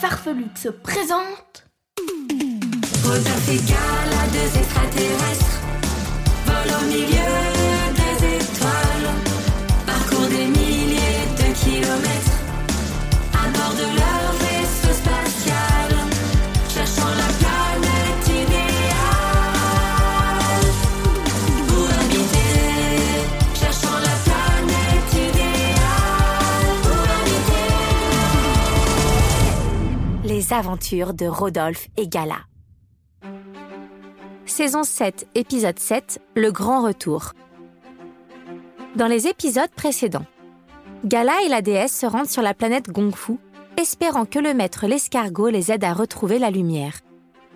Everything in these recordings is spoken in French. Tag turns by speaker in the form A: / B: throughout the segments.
A: Farfelux se présentent
B: Rodolphe et Gala, deux extraterrestres, volent au milieu
C: Les aventures de Rodolphe et Gala. Saison 7, épisode 7, Le Grand Retour. Dans les épisodes précédents, Gala et la déesse se rendent sur la planète Gongfu, espérant que le maître l'escargot les aide à retrouver la lumière.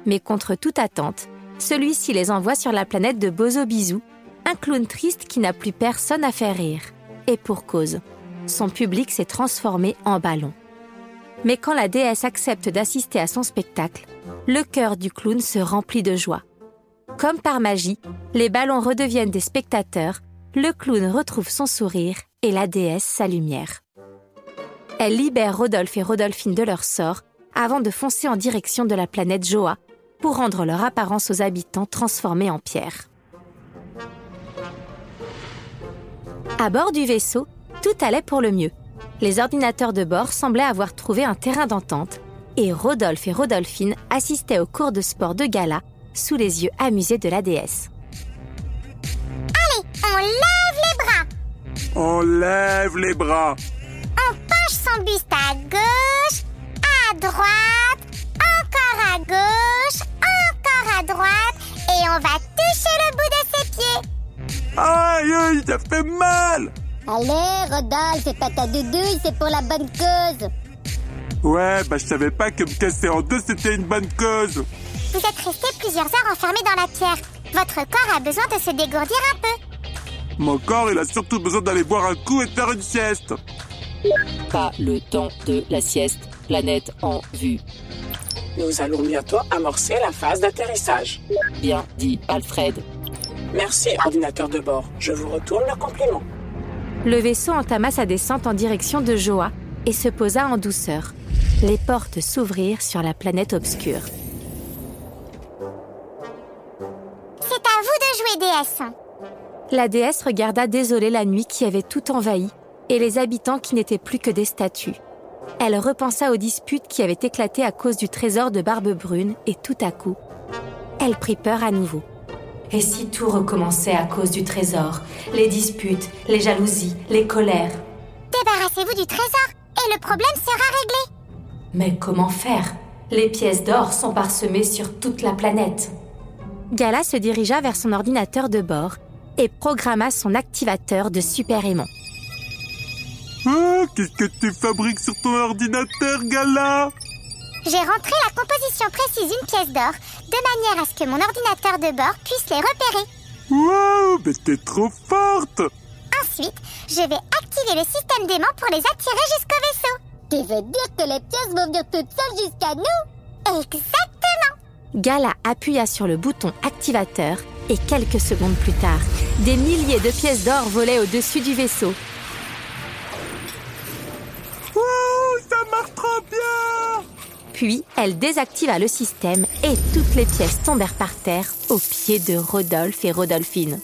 C: Mais contre toute attente, celui-ci les envoie sur la planète de Bozo Bisou, un clown triste qui n'a plus personne à faire rire. Et pour cause, son public s'est transformé en ballon. Mais quand la déesse accepte d'assister à son spectacle, le cœur du clown se remplit de joie. Comme par magie, les ballons redeviennent des spectateurs, le clown retrouve son sourire et la déesse sa lumière. Elle libère Rodolphe et Rodolphine de leur sort avant de foncer en direction de la planète Joa pour rendre leur apparence aux habitants transformés en pierre. À bord du vaisseau, tout allait pour le mieux. Les ordinateurs de bord semblaient avoir trouvé un terrain d'entente et Rodolphe et Rodolphine assistaient au cours de sport de gala sous les yeux amusés de la déesse.
D: On lève les bras.
E: On lève les bras.
D: On penche son buste à gauche, à droite, encore à gauche, encore à droite. Et on va toucher le bout de ses pieds.
E: Aïe, aïe, ça fait mal.
F: Allez, Rodolphe, c'est pas ta doudouille, c'est pour la bonne cause.
E: Ouais, bah je savais pas que me casser en deux c'était une bonne cause.
D: Vous êtes resté plusieurs heures enfermé dans la pierre. Votre corps a besoin de se dégourdir un peu.
E: Mon corps, il a surtout besoin d'aller boire un coup et de faire une sieste.
G: Pas le temps de la sieste. Planète en vue.
H: Nous allons bientôt amorcer la phase d'atterrissage.
G: Bien dit Alfred.
H: Merci, ordinateur de bord. Je vous retourne le compliment.
C: Le vaisseau entama sa descente en direction de Joa et se posa en douceur. Les portes s'ouvrirent sur la planète obscure.
D: C'est à vous de jouer, déesse.
C: La déesse regarda désolée la nuit qui avait tout envahi et les habitants qui n'étaient plus que des statues. Elle repensa aux disputes qui avaient éclaté à cause du trésor de Barbe Brune et tout à coup, elle prit peur à nouveau. Et si tout recommençait à cause du trésor Les disputes, les jalousies, les colères?
D: Débarrassez-vous du trésor et le problème sera réglé.
C: Mais comment faire? Les pièces d'or sont parsemées sur toute la planète. Gala se dirigea vers son ordinateur de bord et programma son activateur de super aimant.
E: Ah, qu'est-ce que tu fabriques sur ton ordinateur, Gala?
D: J'ai rentré la composition précise d'une pièce d'or de manière à ce que mon ordinateur de bord puisse les repérer.
E: Waouh, mais t'es trop forte
D: Ensuite, je vais activer le système d'aimant pour les attirer jusqu'au vaisseau.
F: Tu veux dire que les pièces vont venir toutes seules jusqu'à nous?
D: Exactement.
C: Gala appuya sur le bouton activateur et quelques secondes plus tard, des milliers de pièces d'or volaient au-dessus du vaisseau.
E: Waouh, ça marche trop bien
C: Puis, elle désactiva le système et toutes les pièces tombèrent par terre aux pieds de Rodolphe et Rodolphine.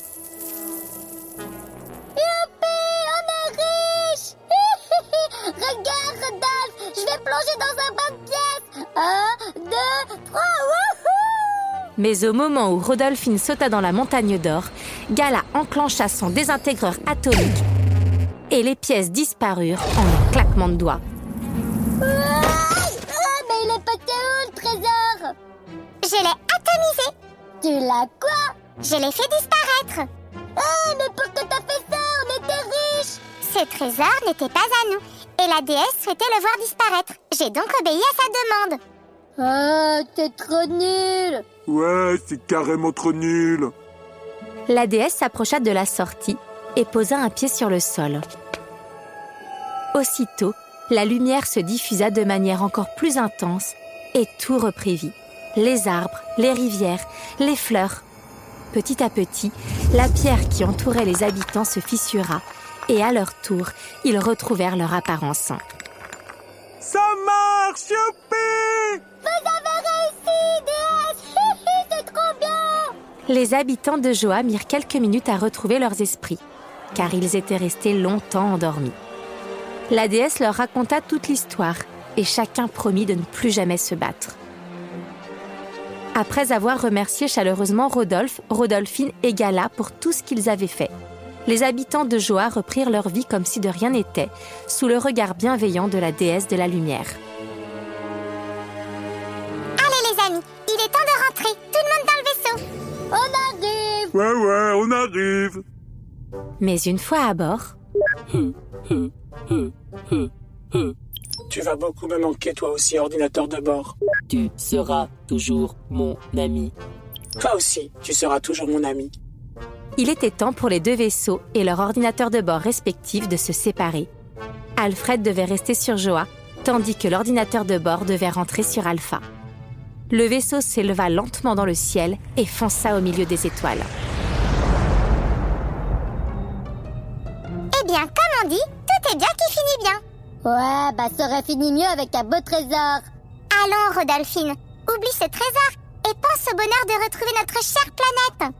F: Youpi, on est riche Regarde, Rodolphe, je vais plonger dans un bain de pièces. Un, deux, trois, wouhou
C: Mais au moment où Rodolphine sauta dans la montagne d'or, Gala enclencha son désintégreur atomique et les pièces disparurent en un claquement de doigts.
F: Ah,
D: Je l'ai atomisé.
F: Tu l'as quoi?
D: Je l'ai fait disparaître.
F: Ah, mais pourquoi t'as fait ça On était riches
D: Ce trésor n'était pas à nous, et la déesse souhaitait le voir disparaître. J'ai donc obéi à sa demande.
F: Oh, t'es trop nul
E: Ouais, c'est carrément trop nul.
C: La déesse s'approcha de la sortie et posa un pied sur le sol. Aussitôt, la lumière se diffusa de manière encore plus intense et tout reprit vie. Les arbres, les rivières, les fleurs. Petit à petit, la pierre qui entourait les habitants se fissura et à leur tour, ils retrouvèrent leur apparence.
E: Ça marche, youpi
F: Vous avez réussi, déesse C'est trop bien
C: Les habitants de Joa mirent quelques minutes à retrouver leurs esprits, car ils étaient restés longtemps endormis. La déesse leur raconta toute l'histoire et chacun promit de ne plus jamais se battre. Après avoir remercié chaleureusement Rodolphe, Rodolphine et Gala pour tout ce qu'ils avaient fait, les habitants de Joa reprirent leur vie comme si de rien n'était, sous le regard bienveillant de la déesse de la lumière.
D: Allez les amis, il est temps de rentrer. Tout le monde dans le vaisseau.
F: On arrive
E: Ouais, ouais, on arrive.
C: Mais une fois à bord,
H: Tu vas beaucoup me manquer, toi aussi, ordinateur de bord.
G: Tu seras toujours mon ami.
H: Toi aussi, tu seras toujours mon ami.
C: il était temps pour les deux vaisseaux et leur ordinateur de bord respectif de se séparer. Alfred devait rester sur Joa, tandis que l'ordinateur de bord devait rentrer sur Alpha. Le vaisseau s'éleva lentement dans le ciel et fonça au milieu des étoiles.
D: Eh bien, comme on dit, tout est bien qui finit bien.
F: Ouais, bah ça aurait fini mieux avec un beau trésor.
D: Allons, Rodolphine, oublie ce trésor et pense au bonheur de retrouver notre chère planète.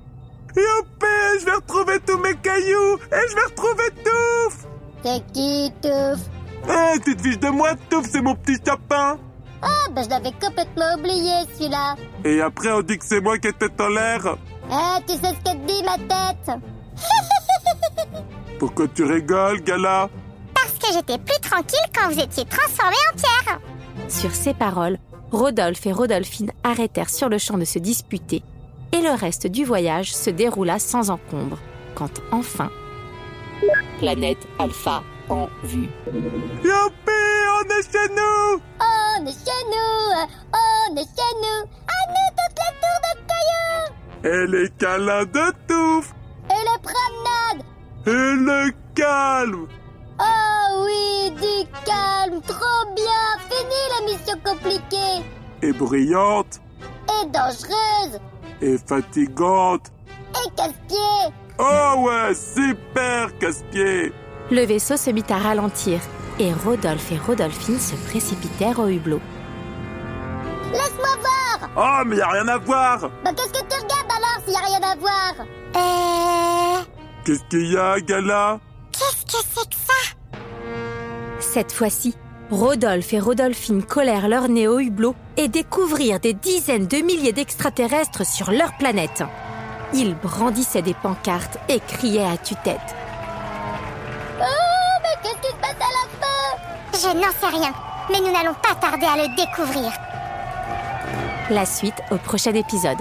E: Youpi, je vais retrouver tous mes cailloux et je vais retrouver Touf.
F: C'est qui, Touf?
E: Eh, tu te fiches de moi, Touf, c'est mon petit sapin.
F: Ah, bah je l'avais complètement oublié, celui-là.
E: Et après, on dit que c'est moi qui étais en l'air.
F: Eh, tu sais ce que te dit ma tête?
E: Pourquoi tu rigoles, Gala?
D: J'étais plus tranquille quand vous étiez transformé en pierre.
C: Sur ces paroles, Rodolphe et Rodolphine arrêtèrent sur le champ de se disputer et le reste du voyage se déroula sans encombre, quand enfin,
G: Planète Alpha en vue.
E: Youpi, on est chez nous!
F: On est chez nous On est chez nous À nous toute la tour de cailloux
E: Et les câlins de Touf
F: Et les promenades.
E: Et le calme
F: Oh du calme, trop bien Fini la mission compliquée.
E: Et brillante.
F: Et dangereuse.
E: Et fatigante.
F: Et casse-pied.
E: Oh ouais, super casse-pied.
C: Le vaisseau se mit à ralentir et Rodolphe et Rodolphine se précipitèrent au hublot.
F: Laisse-moi voir.
E: Oh, mais y a rien à voir.
F: Bah qu'est-ce que tu regardes alors s'il y a rien à voir?
D: Euh...
E: Qu'est-ce qu'il y a, Gala?
D: Qu'est-ce que c'est que ça
C: Cette fois-ci, Rodolphe et Rodolphine collèrent leur nez au hublot et découvrirent des dizaines de milliers d'extraterrestres sur leur planète. Ils brandissaient des pancartes et criaient à tue-tête.
F: Oh, mais qu'est-ce qui se passe à la fin?
D: Je n'en sais rien, mais nous n'allons pas tarder à le découvrir.
C: La suite au prochain épisode.